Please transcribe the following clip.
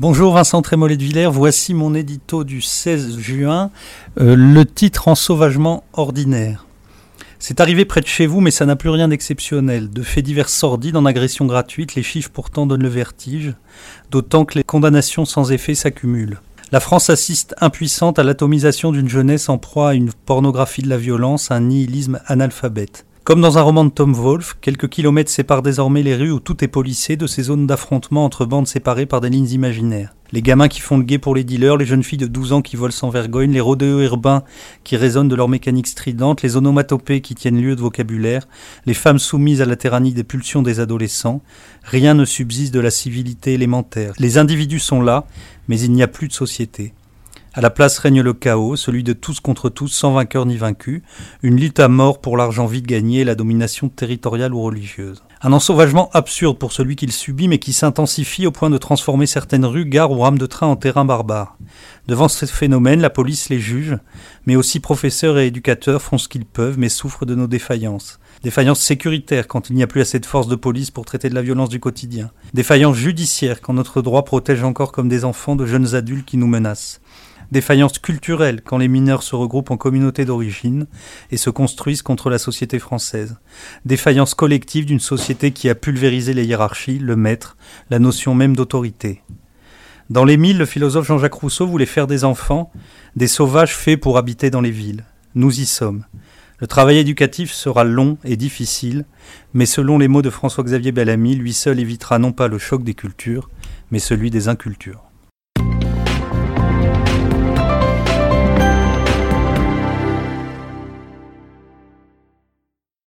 Bonjour Vincent Trémollet de Villers, voici mon édito du 16 juin, euh, le titre en sauvagement ordinaire. C'est arrivé près de chez vous, mais ça n'a plus rien d'exceptionnel. De faits divers sordides en agressions gratuites, les chiffres pourtant donnent le vertige, d'autant que les condamnations sans effet s'accumulent. La France assiste impuissante à l'atomisation d'une jeunesse en proie à une pornographie de la violence, un nihilisme analphabète. Comme dans un roman de Tom Wolfe, quelques kilomètres séparent désormais les rues où tout est policé de ces zones d'affrontement entre bandes séparées par des lignes imaginaires. Les gamins qui font le guet pour les dealers, les jeunes filles de 12 ans qui volent sans vergogne, les rodéos urbains qui résonnent de leur mécanique stridente, les onomatopées qui tiennent lieu de vocabulaire, les femmes soumises à la tyrannie des pulsions des adolescents, rien ne subsiste de la civilité élémentaire. Les individus sont là, mais il n'y a plus de société. À la place règne le chaos, celui de tous contre tous, sans vainqueur ni vaincu, une lutte à mort pour l'argent vite gagné et la domination territoriale ou religieuse. Un ensauvagement absurde pour celui qui le subit, mais qui s'intensifie au point de transformer certaines rues, gares ou rames de train en terrain barbare. Devant ce phénomène, la police les juge, mais aussi professeurs et éducateurs font ce qu'ils peuvent, mais souffrent de nos défaillances. Défaillances sécuritaires quand il n'y a plus assez de forces de police pour traiter de la violence du quotidien. Défaillances judiciaires quand notre droit protège encore comme des enfants de jeunes adultes qui nous menacent. Défaillance culturelle quand les mineurs se regroupent en communauté d'origine et se construisent contre la société française. Défaillance collective d'une société qui a pulvérisé les hiérarchies, le maître, la notion même d'autorité. Dans les mille, le philosophe Jean-Jacques Rousseau voulait faire des enfants des sauvages faits pour habiter dans les villes. Nous y sommes. Le travail éducatif sera long et difficile, mais selon les mots de François-Xavier Bellamy, lui seul évitera non pas le choc des cultures, mais celui des incultures.